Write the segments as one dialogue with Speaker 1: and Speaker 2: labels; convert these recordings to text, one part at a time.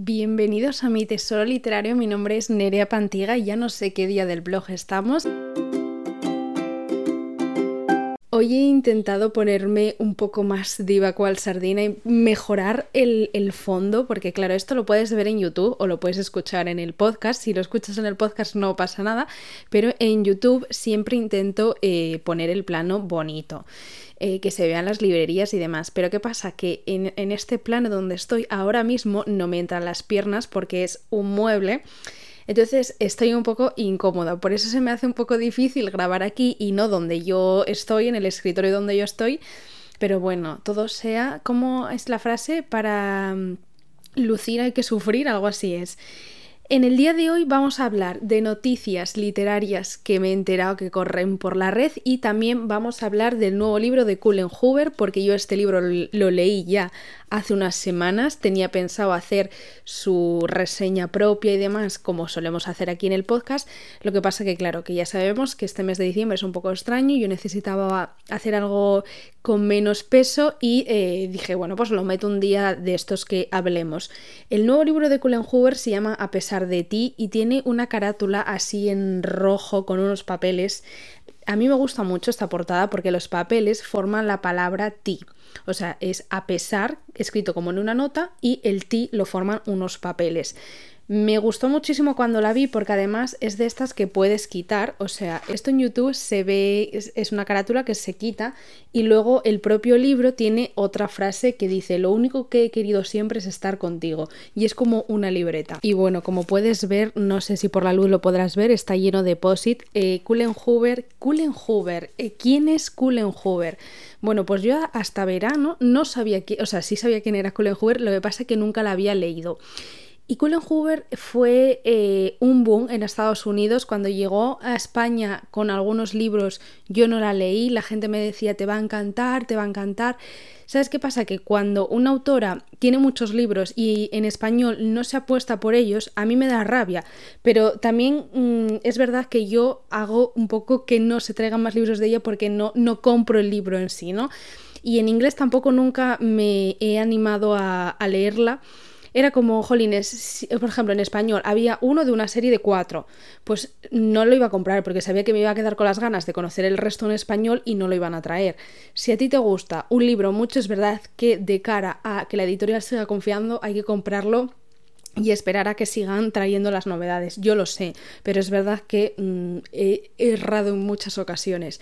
Speaker 1: Bienvenidos a mi tesoro literario, mi nombre es Nerea Pantiga y ya no sé qué día del blog estamos. Hoy he intentado ponerme un poco más diva cual sardina y mejorar el, fondo, porque claro, esto lo puedes ver en YouTube o lo puedes escuchar en el podcast. Si lo escuchas en el podcast no pasa nada, pero en YouTube siempre intento eh, poner el plano bonito. Eh, que se vean las librerías y demás. Pero ¿qué pasa? Que en, en este plano donde estoy ahora mismo no me entran las piernas porque es un mueble. Entonces estoy un poco incómoda, por eso se me hace un poco difícil grabar aquí y no donde yo estoy, en el escritorio donde yo estoy. Pero bueno, todo sea, ¿cómo es la frase? Para mm, lucir hay que sufrir, algo así es. En el día de hoy vamos a hablar de noticias literarias que me he enterado que corren por la red y también vamos a hablar del nuevo libro de Cullen Hoover porque yo este libro lo leí ya hace unas semanas, tenía pensado hacer su reseña propia y demás como solemos hacer aquí en el podcast, lo que pasa que claro, que ya sabemos que este mes de diciembre es un poco extraño, yo necesitaba hacer algo con menos peso y eh, dije, bueno, pues lo meto un día de estos que hablemos. El nuevo libro de Cullen Hoover se llama A pesar de ti y tiene una carátula así en rojo con unos papeles. A mí me gusta mucho esta portada porque los papeles forman la palabra ti. O sea, es a pesar, escrito como en una nota, y el ti lo forman unos papeles. Me gustó muchísimo cuando la vi porque además es de estas que puedes quitar, o sea, esto en YouTube se ve, es, una carátula que se quita y luego el propio libro tiene otra frase que dice, lo único que he querido siempre es estar contigo y es como una libreta. Y bueno, como puedes ver, no sé si por la luz lo podrás ver, está lleno de posit. Eh, Cullen Hoover, Cullen Hoover, eh, ¿quién es Cullen Hoover? Bueno, pues yo hasta verano no sabía, que, o sea, sí sabía quién era Cullen Hoover, lo que pasa es que nunca la había leído. Y Cullen Hoover fue eh, un boom en Estados Unidos cuando llegó a España con algunos libros. Yo no la leí, la gente me decía te va a encantar, te va a encantar. ¿Sabes qué pasa? Que cuando una autora tiene muchos libros y en español no se apuesta por ellos, a mí me da rabia. Pero también mm, es verdad que yo hago un poco que no se traigan más libros de ella porque no, no compro el libro en sí, ¿no? Y en inglés tampoco nunca me he animado a, a leerla era como, jolines, por ejemplo, en español había uno de una serie de cuatro, pues no lo iba a comprar porque sabía que me iba a quedar con las ganas de conocer el resto en español y no lo iban a traer. Si a ti te gusta un libro mucho, es verdad que de cara a que la editorial siga confiando hay que comprarlo y esperar a que sigan trayendo las novedades. Yo lo sé, pero es verdad que mm, he errado en muchas ocasiones.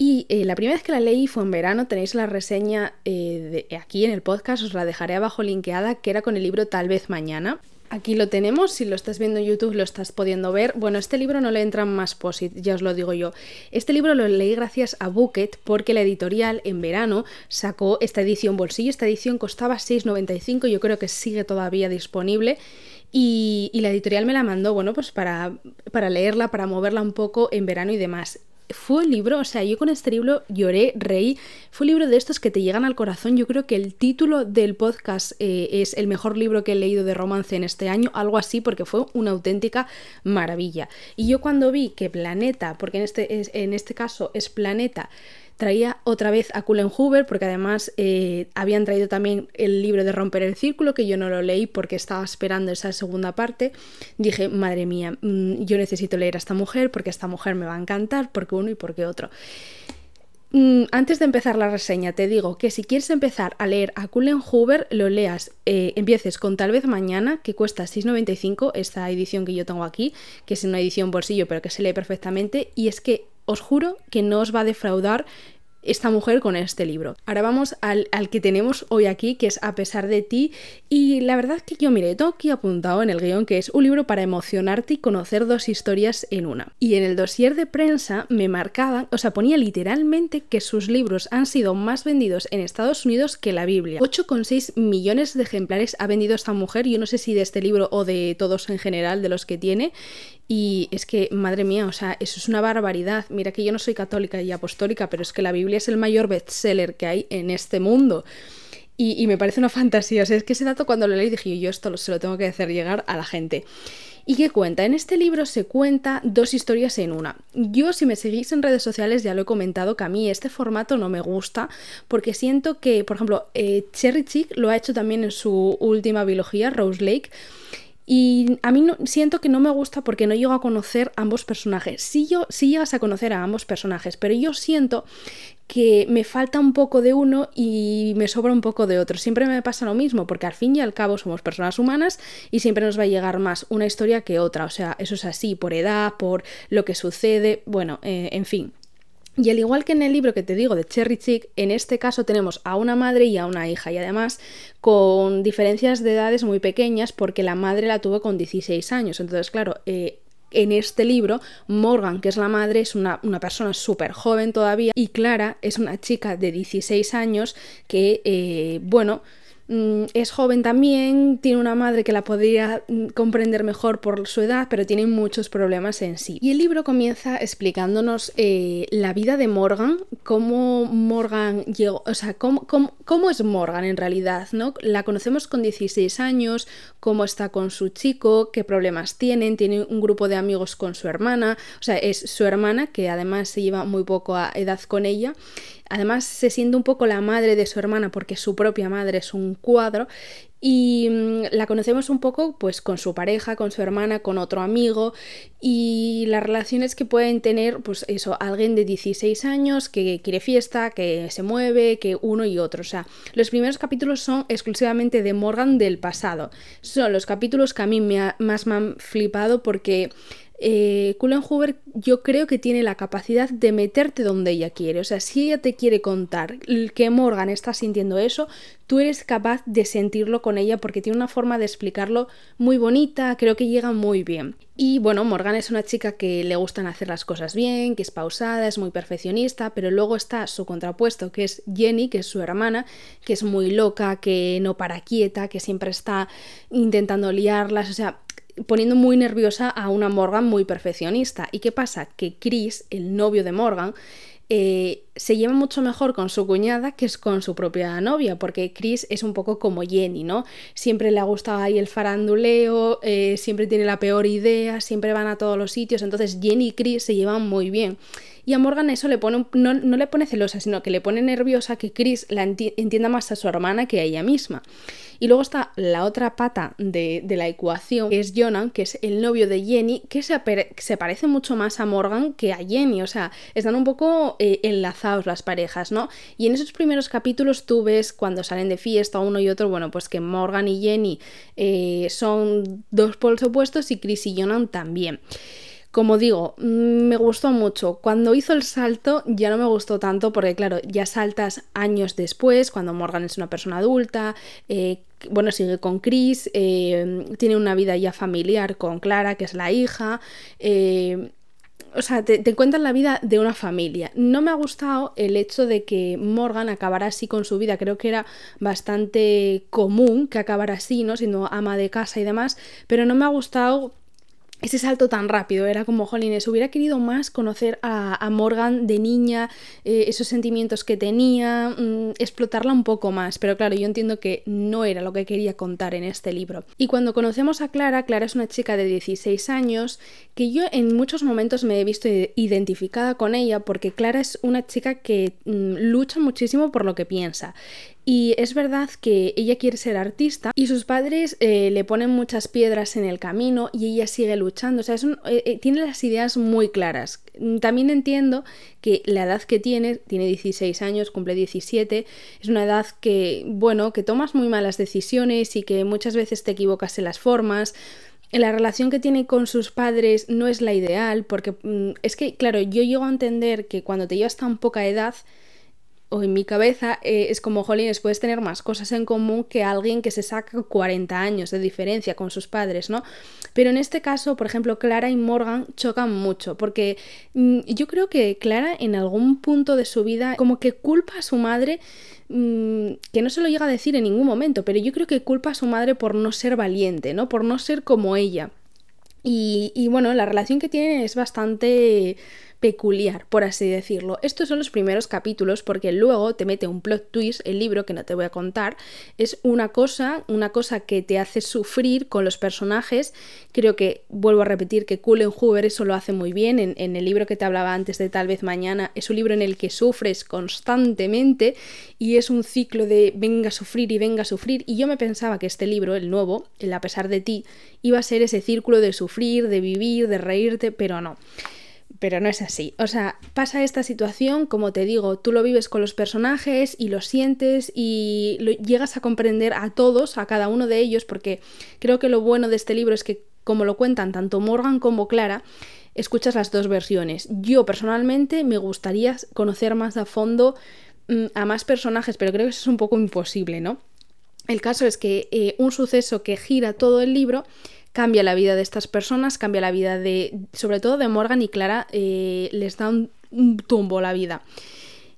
Speaker 1: Y eh, la primera vez que la leí fue en verano, tenéis la reseña eh, de, aquí en el podcast, os la dejaré abajo linkeada, que era con el libro Tal vez mañana. Aquí lo tenemos, si lo estás viendo en YouTube lo estás pudiendo ver. Bueno, este libro no le entran más posit, ya os lo digo yo. Este libro lo leí gracias a Bucket porque la editorial en verano sacó esta edición bolsillo. Esta edición costaba 6,95, yo creo que sigue todavía disponible. Y, y, la editorial me la mandó, bueno, pues para, para leerla, para moverla un poco en verano y demás fue un libro, o sea, yo con este libro lloré, reí, fue un libro de estos que te llegan al corazón. Yo creo que el título del podcast eh, es el mejor libro que he leído de romance en este año, algo así, porque fue una auténtica maravilla. Y yo cuando vi que Planeta, porque en este, en este caso es Planeta, traía otra vez a Cullen Hoover, porque además eh, habían traído también el libro de Romper el Círculo, que yo no lo leí porque estaba esperando esa segunda parte. Dije, madre mía, mm, yo necesito leer a esta mujer porque esta mujer me va a encantar, porque uno y porque otro. Mm, antes de empezar la reseña, te digo que si quieres empezar a leer a Cullen Hoover, lo leas, eh, empieces con Tal vez Mañana, que cuesta 6,95, esta edición que yo tengo aquí, que es una edición bolsillo, pero que se lee perfectamente, y es que os juro que no os va a defraudar esta mujer con este libro. Ahora vamos al, que tenemos hoy aquí, que es A pesar de ti. Y la verdad que yo, mire, tengo aquí apuntado en el guion que es un libro para emocionarte y conocer dos historias en una. Y en el dossier de prensa me marcaban, o sea, ponía literalmente que sus libros han sido más vendidos en Estados Unidos que la Biblia. 8,6 millones de ejemplares ha vendido esta mujer, yo no sé si de este libro o de todos en general, de los que tiene. Y es que, madre mía, o sea, eso es una barbaridad. Mira que yo no soy católica y apostólica, pero es que la Biblia es el mayor bestseller que hay en este mundo. y, me parece una fantasía. O sea, es que ese dato cuando lo leí dije yo esto se lo tengo que hacer llegar a la gente. ¿Y qué cuenta? En este libro se cuenta dos historias en una. Yo, si me seguís en redes sociales, ya lo he comentado que a mí este formato no me gusta porque siento que, por ejemplo, eh, Cherry Chick lo ha hecho también en su última biología, Rose Lake. Y a mí no, siento que no me gusta porque no llego a conocer ambos personajes. Sí, yo, sí llegas a conocer a ambos personajes, pero yo siento que me falta un poco de uno y me sobra un poco de otro. Siempre me pasa lo mismo, porque al fin y al cabo somos personas humanas y siempre nos va a llegar más una historia que otra. O sea, eso es así, por edad, por lo que sucede, bueno, eh, en fin. Y al igual que en el libro que te digo de Cherry Chick, en este caso tenemos a una madre y a una hija, y además con diferencias de edades muy pequeñas, porque la madre la tuvo con 16 años. Entonces, claro, eh, en este libro, Morgan, que es la madre, es una, persona súper joven todavía y Clara es una chica de 16 años que, eh, bueno, es joven también, tiene una madre que la podría mm, comprender mejor por su edad, pero tiene muchos problemas en sí. Y el libro comienza explicándonos eh, la vida de Morgan, cómo Morgan llegó, o sea, cómo, cómo, es Morgan en realidad, ¿no? La conocemos con 16 años, cómo está con su chico, qué problemas tienen, tiene un grupo de amigos con su hermana, o sea, es su hermana que además se lleva muy poco a edad con ella Además se siente un poco la madre de su hermana porque su propia madre es un cuadro y mm, la conocemos un poco pues con su pareja, con su hermana, con otro amigo y las relaciones que pueden tener pues eso, alguien de 16 años que quiere fiesta, que se mueve, que uno y otro. O sea, los primeros capítulos son exclusivamente de Morgan del pasado. Son los capítulos que a mí me más me han flipado porque eh, Cullen Hoover yo creo que tiene la capacidad de meterte donde ella quiere. O sea, si ella te quiere contar que Morgan está sintiendo eso, tú eres capaz de sentirlo con ella porque tiene una forma de explicarlo muy bonita, creo que llega muy bien. Y bueno, Morgan es una chica que le gustan hacer las cosas bien, que es pausada, es muy perfeccionista, pero luego está su contrapuesto, que es Jenny, que es su hermana, que es muy loca, que no para quieta, que siempre está intentando liarlas, o sea, poniendo muy nerviosa a una Morgan muy perfeccionista. ¿Y qué pasa? Que Chris, el novio de Morgan, eh, se lleva mucho mejor con su cuñada que es con su propia novia, porque Chris es un poco como Jenny, ¿no? Siempre le ha gustado ahí el faranduleo, eh, siempre tiene la peor idea, siempre van a todos los sitios, entonces Jenny y Chris se llevan muy bien. Y a Morgan eso le pone, no, no le pone celosa, sino que le pone nerviosa que Chris la entienda más a su hermana que a ella misma. Y luego está la otra pata de, la ecuación, que es Jonan, que es el novio de Jenny, que se, se, parece mucho más a Morgan que a Jenny. O sea, están un poco eh, enlazados las parejas, ¿no? Y en esos primeros capítulos tú ves cuando salen de fiesta uno y otro, bueno, pues que Morgan y Jenny eh, son dos polos opuestos y Chris y Jonan también. Como digo, mm, me gustó mucho. Cuando hizo el salto ya no me gustó tanto porque claro, ya saltas años después, cuando Morgan es una persona adulta, eh, bueno, sigue con Chris, eh, tiene una vida ya familiar con Clara, que es la hija. Eh, o sea, te, te, cuentan la vida de una familia. No me ha gustado el hecho de que Morgan acabara así con su vida. Creo que era bastante común que acabara así, ¿no? Siendo ama de casa y demás. Pero no me ha gustado ese salto tan rápido. Era como, jolines, hubiera querido más conocer a, Morgan de niña, eh, esos sentimientos que tenía, mm, explotarla un poco más. Pero claro, yo entiendo que no era lo que quería contar en este libro. Y cuando conocemos a Clara, Clara es una chica de 16 años que yo en muchos momentos me he visto identificada con ella porque Clara es una chica que mm, lucha muchísimo por lo que piensa. Y es verdad que ella quiere ser artista y sus padres eh, le ponen muchas piedras en el camino y ella sigue luchando. O sea, eh, eh, tiene las ideas muy claras. También entiendo que la edad que tiene, tiene 16 años, cumple 17, es una edad que, bueno, que tomas muy malas decisiones y que muchas veces te equivocas en las formas. La relación que tiene con sus padres no es la ideal porque mm, es que, claro, yo llego a entender que cuando te llevas tan poca edad, o en mi cabeza eh, es como, jolines, puedes tener más cosas en común que alguien que se saca 40 años de diferencia con sus padres, ¿no? Pero en este caso, por ejemplo, Clara y Morgan chocan mucho, porque mm, yo creo que Clara en algún punto de su vida como que culpa a su madre, mm, que no se lo llega a decir en ningún momento, pero yo creo que culpa a su madre por no ser valiente, ¿no? Por no ser como ella. Y, y bueno, la relación que tienen es bastante peculiar, por así decirlo. Estos son los primeros capítulos porque luego te mete un plot twist, el libro que no te voy a contar, es una cosa, una cosa que te hace sufrir con los personajes. Creo que, vuelvo a repetir, que Cullen Hoover eso lo hace muy bien. En, en el libro que te hablaba antes de Tal vez Mañana, es un libro en el que sufres constantemente y es un ciclo de venga a sufrir y venga a sufrir. Y yo me pensaba que este libro, el nuevo, el A pesar de ti, iba a ser ese círculo de sufrir, de vivir, de reírte, pero no pero no es así. O sea, pasa esta situación, como te digo, tú lo vives con los personajes y lo sientes y llegas a comprender a todos, a cada uno de ellos, porque creo que lo bueno de este libro es que, como lo cuentan tanto Morgan como Clara, escuchas las dos versiones. Yo personalmente me gustaría conocer más a fondo mm, a más personajes, pero creo que eso es un poco imposible, ¿no? El caso es que eh, un suceso que gira todo el libro cambia la vida de estas personas, cambia la vida de, sobre todo de Morgan y Clara, eh, les da un, un tumbo la vida.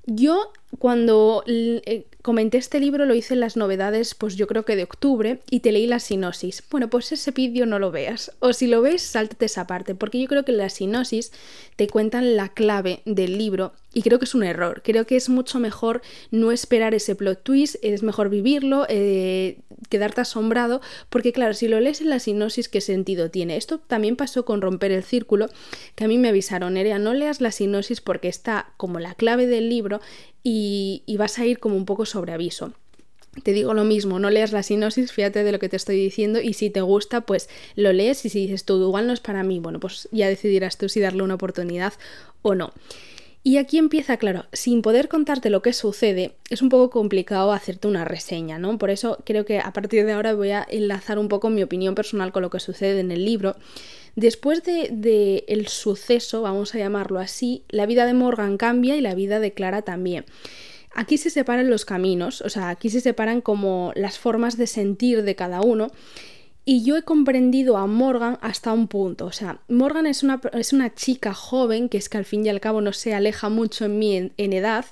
Speaker 1: Yo cuando eh, comenté este libro lo hice en las novedades, pues yo creo que de octubre, y te leí la sinosis. Bueno, pues ese vídeo no lo veas, o si lo ves, sáltate esa parte, porque yo creo que la sinosis te cuentan la clave del libro y creo que es un error. Creo que es mucho mejor no esperar ese plot twist, es mejor vivirlo, eh, quedarte asombrado, porque claro, si lo lees en la sinopsis, ¿qué sentido tiene? Esto también pasó con Romper el Círculo, que a mí me avisaron, Nerea, no leas la sinopsis porque está como la clave del libro y, y vas a ir como un poco sobre aviso. Te digo lo mismo, no leas la sinopsis, fíjate de lo que te estoy diciendo y si te gusta, pues lo lees y si dices tú, igual no es para mí, bueno, pues ya decidirás tú si darle una oportunidad o no. Y aquí empieza, claro, sin poder contarte lo que sucede, es un poco complicado hacerte una reseña, ¿no? Por eso creo que a partir de ahora voy a enlazar un poco mi opinión personal con lo que sucede en el libro. Después de, de el suceso, vamos a llamarlo así, la vida de Morgan cambia y la vida de Clara también. Aquí se separan los caminos, o sea, aquí se separan como las formas de sentir de cada uno y yo he comprendido a Morgan hasta un punto. O sea, Morgan es una, es una chica joven que es que al fin y al cabo no se aleja mucho en mí en, edad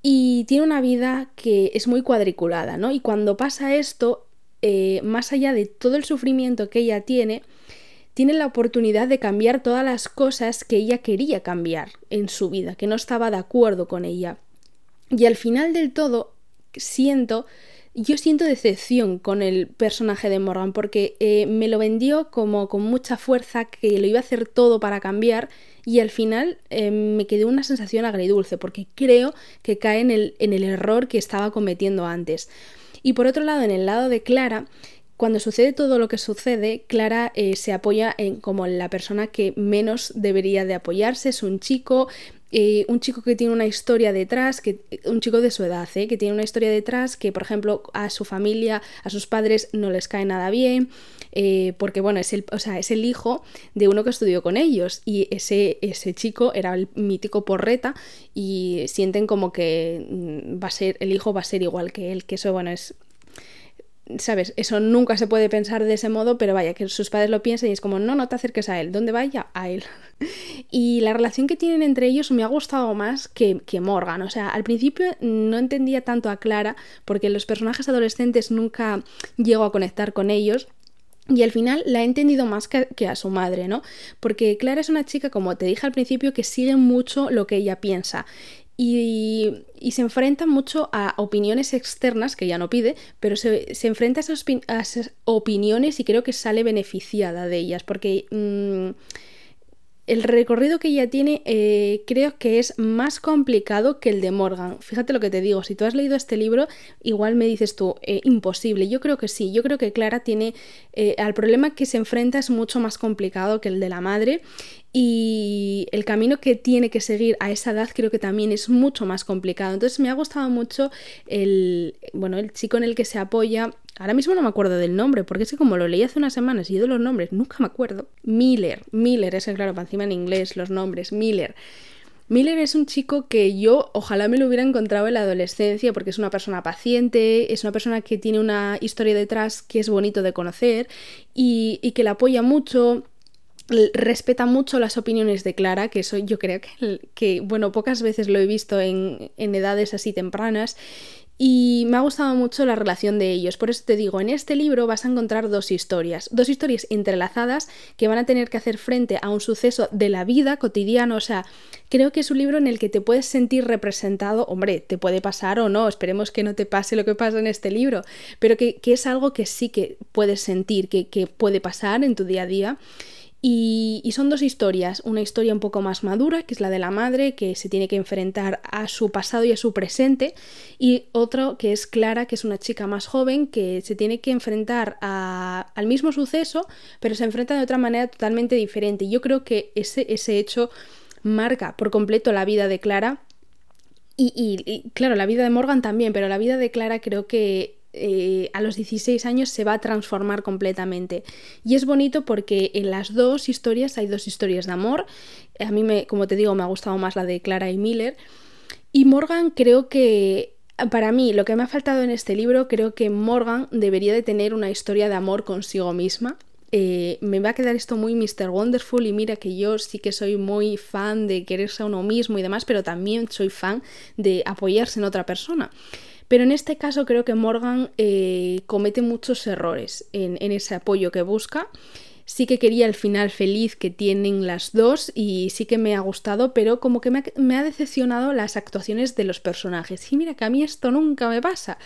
Speaker 1: y tiene una vida que es muy cuadriculada, ¿no? Y cuando pasa esto, eh, más allá de todo el sufrimiento que ella tiene, tiene la oportunidad de cambiar todas las cosas que ella quería cambiar en su vida, que no estaba de acuerdo con ella. Y al final del todo, siento yo siento decepción con el personaje de Morgan porque eh, me lo vendió como con mucha fuerza que lo iba a hacer todo para cambiar y al final eh, me quedó una sensación agridulce porque creo que cae en el, en el error que estaba cometiendo antes. Y por otro lado, en el lado de Clara, cuando sucede todo lo que sucede, Clara eh, se apoya en como la persona que menos debería de apoyarse, es un chico eh, un chico que tiene una historia detrás, que, un chico de su edad, ¿eh? que tiene una historia detrás que, por ejemplo, a su familia, a sus padres no les cae nada bien, eh, porque, bueno, es el, o sea, es el hijo de uno que estudió con ellos y ese, ese chico era el mítico porreta y sienten como que mm, va a ser, el hijo va a ser igual que él, que eso, bueno, es ¿sabes? Eso nunca se puede pensar de ese modo, pero vaya, que sus padres lo piensen y es como, no, no te acerques a él, ¿dónde vaya? A él. y la relación que tienen entre ellos me ha gustado más que, que Morgan, o sea, al principio no entendía tanto a Clara, porque los personajes adolescentes nunca llego a conectar con ellos, y al final la he entendido más que, a su madre, ¿no? Porque Clara es una chica, como te dije al principio, que sigue mucho lo que ella piensa y, se enfrenta mucho a opiniones externas que ya no pide, pero se, enfrenta a esas, opiniones y creo que sale beneficiada de ellas, porque mm, el recorrido que ella tiene eh, creo que es más complicado que el de Morgan. Fíjate lo que te digo, si tú has leído este libro, igual me dices tú, eh, imposible. Yo creo que sí, yo creo que Clara tiene, eh, al problema que se enfrenta es mucho más complicado que el de la madre y el camino que tiene que seguir a esa edad creo que también es mucho más complicado. Entonces me ha gustado mucho el, bueno, el chico en el que se apoya. Ahora mismo no me acuerdo del nombre, porque es que como lo leí hace unas semanas y yo de los nombres nunca me acuerdo. Miller, Miller, es el claro, para encima en inglés los nombres, Miller. Miller es un chico que yo ojalá me lo hubiera encontrado en la adolescencia porque es una persona paciente, es una persona que tiene una historia detrás que es bonito de conocer y, y que la apoya mucho, respeta mucho las opiniones de Clara, que eso yo creo que, que bueno, pocas veces lo he visto en, en edades así tempranas, Y me ha gustado mucho la relación de ellos. Por eso te digo, en este libro vas a encontrar dos historias, dos historias entrelazadas que van a tener que hacer frente a un suceso de la vida cotidiana. O sea, creo que es un libro en el que te puedes sentir representado. Hombre, te puede pasar o no, esperemos que no te pase lo que pasa en este libro, pero que, es algo que sí que puedes sentir, que, que puede pasar en tu día a día. Y, son dos historias, una historia un poco más madura, que es la de la madre, que se tiene que enfrentar a su pasado y a su presente, y otro que es Clara, que es una chica más joven, que se tiene que enfrentar al mismo suceso, pero se enfrenta de otra manera totalmente diferente. Yo creo que ese, ese hecho marca por completo la vida de Clara. Y, y, claro, la vida de Morgan también, pero la vida de Clara creo que eh, a los 16 años se va a transformar completamente. Y es bonito porque en las dos historias hay dos historias de amor. A mí, me, como te digo, me ha gustado más la de Clara y Miller. Y Morgan creo que para mí, lo que me ha faltado en este libro, creo que Morgan debería de tener una historia de amor consigo misma. Eh, me va a quedar esto muy Mr. Wonderful y mira que yo sí que soy muy fan de quererse a uno mismo y demás, pero también soy fan de apoyarse en otra persona. Pero en este caso creo que Morgan eh, comete muchos errores en, ese apoyo que busca. Sí que quería el final feliz que tienen las dos y sí que me ha gustado, pero como que me ha, me ha decepcionado las actuaciones de los personajes. Y mira que a mí esto nunca me pasa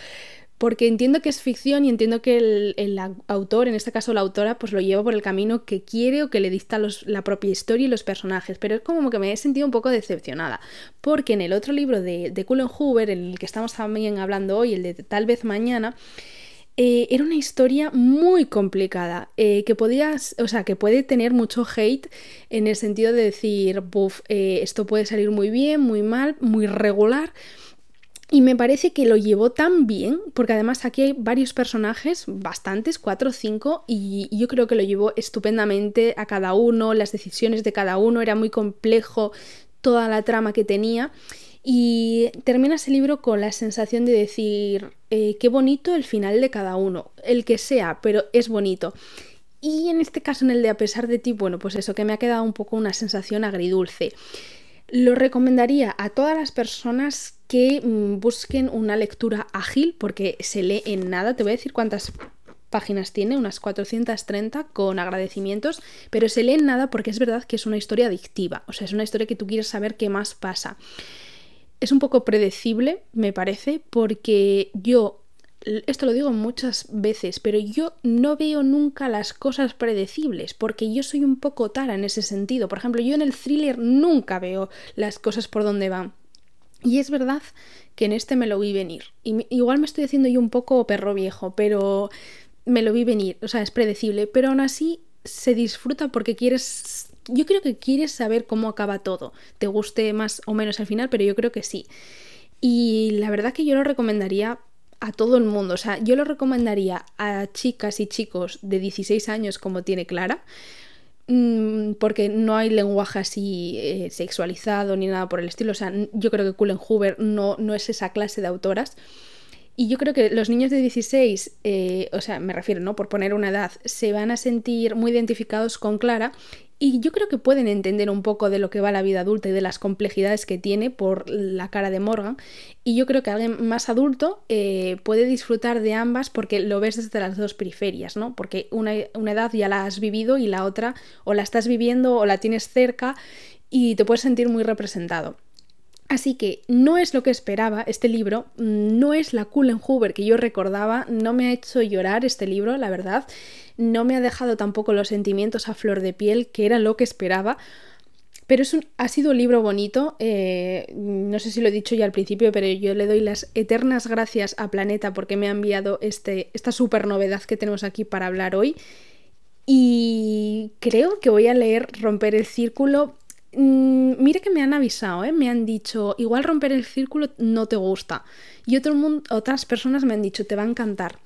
Speaker 1: porque entiendo que es ficción y entiendo que el, autor, en este caso la autora, pues lo lleva por el camino que quiere o que le dicta la propia historia y los personajes, pero es como que me he sentido un poco decepcionada, porque en el otro libro de, de Cullen Hoover, en el que estamos también hablando hoy, el de Tal vez mañana, eh, era una historia muy complicada, eh, que podías, o sea, que puede tener mucho hate en el sentido de decir, buf, eh, esto puede salir muy bien, muy mal, muy regular, y me parece que lo llevó tan bien, porque además aquí hay varios personajes, bastantes, cuatro o cinco, y yo creo que lo llevó estupendamente a cada uno, las decisiones de cada uno, era muy complejo toda la trama que tenía. Y termina ese libro con la sensación de decir, eh, qué bonito el final de cada uno, el que sea, pero es bonito. Y en este caso, en el de a pesar de ti, bueno, pues eso, que me ha quedado un poco una sensación agridulce. Lo recomendaría a todas las personas que mm, busquen una lectura ágil porque se lee en nada. Te voy a decir cuántas páginas tiene, unas 430 con agradecimientos, pero se lee en nada porque es verdad que es una historia adictiva, o sea, es una historia que tú quieres saber qué más pasa. Es un poco predecible, me parece, porque yo esto lo digo muchas veces, pero yo no veo nunca las cosas predecibles, porque yo soy un poco tara en ese sentido. Por ejemplo, yo en el thriller nunca veo las cosas por donde van. Y es verdad que en este me lo vi venir. Y igual me estoy haciendo yo un poco perro viejo, pero me lo vi venir. O sea, es predecible, pero aún así se disfruta porque quieres... Yo creo que quieres saber cómo acaba todo. Te guste más o menos al final, pero yo creo que sí. Y la verdad que yo lo recomendaría a todo el mundo. O sea, yo lo recomendaría a chicas y chicos de 16 años como tiene Clara, porque no hay lenguaje así eh, sexualizado ni nada por el estilo. O sea, yo creo que Cullen Hoover no, no es esa clase de autoras. Y yo creo que los niños de 16, eh, o sea, me refiero, ¿no? Por poner una edad, se van a sentir muy identificados con Clara y yo creo que pueden entender un poco de lo que va la vida adulta y de las complejidades que tiene por la cara de Morgan. Y yo creo que alguien más adulto eh, puede disfrutar de ambas porque lo ves desde las dos periferias, ¿no? Porque una, una edad ya la has vivido y la otra o la estás viviendo o la tienes cerca y te puedes sentir muy representado. Así que no es lo que esperaba este libro, no es la Cullen Hoover que yo recordaba, no me ha hecho llorar este libro, la verdad no me ha dejado tampoco los sentimientos a flor de piel, que era lo que esperaba. Pero es un, ha sido un libro bonito, eh, no sé si lo he dicho ya al principio, pero yo le doy las eternas gracias a Planeta porque me ha enviado este, esta super novedad que tenemos aquí para hablar hoy. Y creo que voy a leer Romper el Círculo. Mm, mire que me han avisado, ¿eh? me han dicho, igual romper el círculo no te gusta. Y otro mundo, otras personas me han dicho, te va a encantar.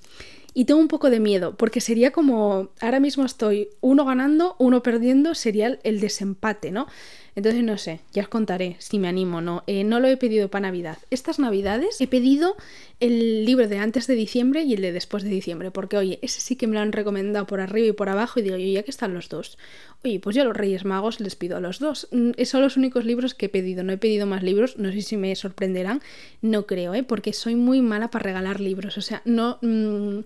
Speaker 1: Y tengo un poco de miedo, porque sería como, ahora mismo estoy uno ganando, uno perdiendo, sería el desempate, ¿no? Entonces no sé, ya os contaré si me animo o no. Eh, no lo he pedido para Navidad. Estas Navidades he pedido el libro de antes de diciembre y el de después de diciembre, porque oye, ese sí que me lo han recomendado por arriba y por abajo y digo yo, ya que están los dos. Oye, pues yo a los Reyes Magos les pido a los dos. Mm, son los únicos libros que he pedido, no he pedido más libros, no sé si me sorprenderán, no creo, ¿eh? porque soy muy mala para regalar libros, o sea, no... Mm,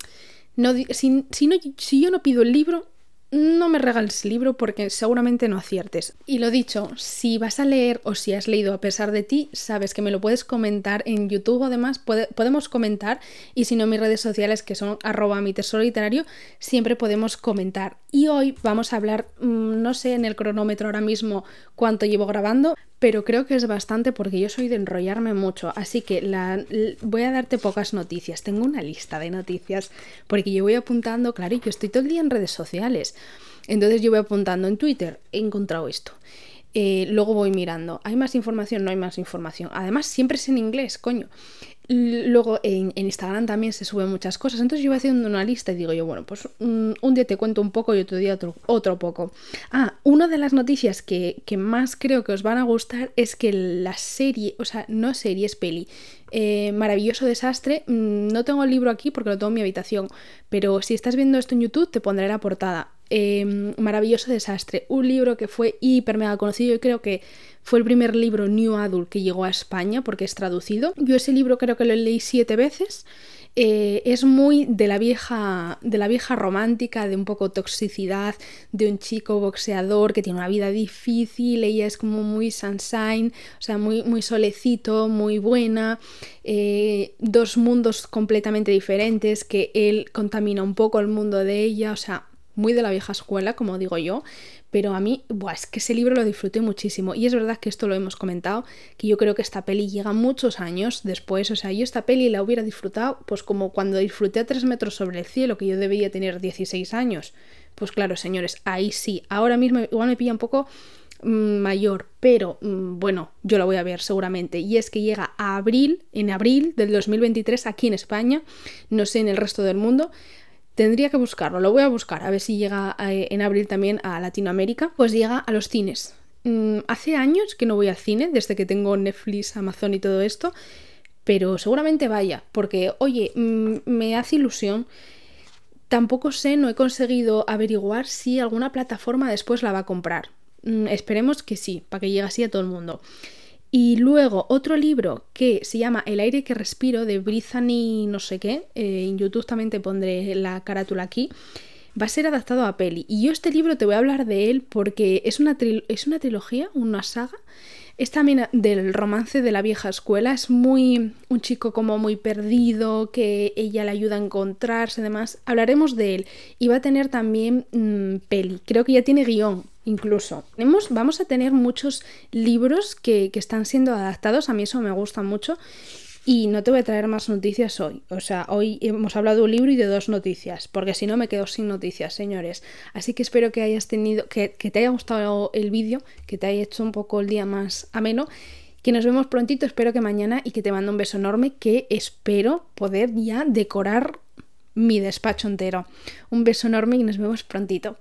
Speaker 1: no si, si, no, si yo no pido el libro, no me regales el libro porque seguramente no aciertes. Y lo dicho, si vas a leer o si has leído a pesar de ti, sabes que me lo puedes comentar en YouTube además, podemos comentar y si no en mis redes sociales que son arroba mi tesoro literario, siempre podemos comentar. Y hoy vamos a hablar, mm, no sé en el cronómetro ahora mismo cuánto llevo grabando, pero creo que es bastante porque yo soy de enrollarme mucho, así que voy a darte pocas noticias. Tengo una lista de noticias porque yo voy apuntando, claro, y yo estoy todo el día en redes sociales. Entonces yo voy apuntando en Twitter, he encontrado esto. Eh, luego voy mirando, ¿hay más información? No hay más información. Además, siempre es en inglés, coño. Luego en, Instagram también se suben muchas cosas. Entonces yo voy haciendo una lista y digo yo, bueno, pues mm, un, día te cuento un poco y otro día otro, otro poco. Ah, una de las noticias que, más creo que os van a gustar es que la serie, o sea, no serie, es peli. Eh, maravilloso desastre. Mm, no tengo el libro aquí porque lo tengo en mi habitación, pero si estás viendo esto en YouTube te pondré la portada. Em, maravilloso desastre, un libro que fue hiper mega conocido y creo que fue el primer libro New Adult que llegó a España porque es traducido. Yo ese libro creo que lo leí siete veces. Eh, es muy de la vieja de la vieja romántica de un poco toxicidad de un chico boxeador que tiene una vida difícil ella es como muy sunshine o sea muy muy solecito muy buena eh, dos mundos completamente diferentes que él contamina un poco el mundo de ella o sea muy de la vieja escuela, como digo yo, pero a mí, buah, es que ese libro lo disfruté muchísimo. Y es verdad que esto lo hemos comentado, que yo creo que esta peli llega muchos años después. O sea, yo esta peli la hubiera disfrutado, pues como cuando disfruté a tres metros sobre el cielo, que yo debería tener 16 años. Pues claro, señores, ahí sí. Ahora mismo igual me pilla un poco mm, mayor, pero mm, bueno, yo la voy a ver seguramente. Y es que llega a abril, en abril del 2023 aquí en España, no sé en el resto del mundo. Tendría que buscarlo, lo voy a buscar, a ver si llega eh, en abril también a Latinoamérica. Pues llega a los cines. Mm, hace años que no voy al cine, desde que tengo Netflix, Amazon y todo esto, pero seguramente vaya, porque, oye, mm, me hace ilusión. Tampoco sé, no he conseguido averiguar si alguna plataforma después la va a comprar. Mm, esperemos que sí, para que llegue así a todo el mundo. Y luego otro libro que se llama El aire que respiro de Brittany no sé qué, eh, en YouTube también te pondré la carátula aquí, va a ser adaptado a peli. Y yo este libro te voy a hablar de él porque es una, es una trilogía, una saga. Es también del romance de la vieja escuela, es muy un chico como muy perdido, que ella le ayuda a encontrarse, además hablaremos de él. Y va a tener también mm, peli, creo que ya tiene guion, incluso. Tenemos, vamos a tener muchos libros que, que están siendo adaptados, a mí eso me gusta mucho. Y no te voy a traer más noticias hoy. O sea, hoy hemos hablado de un libro y de dos noticias, porque si no me quedo sin noticias, señores. Así que espero que hayas tenido, que, que te haya gustado el vídeo, que te haya hecho un poco el día más ameno. Que nos vemos prontito, espero que mañana y que te mando un beso enorme, que espero poder ya decorar mi despacho entero. Un beso enorme y nos vemos prontito.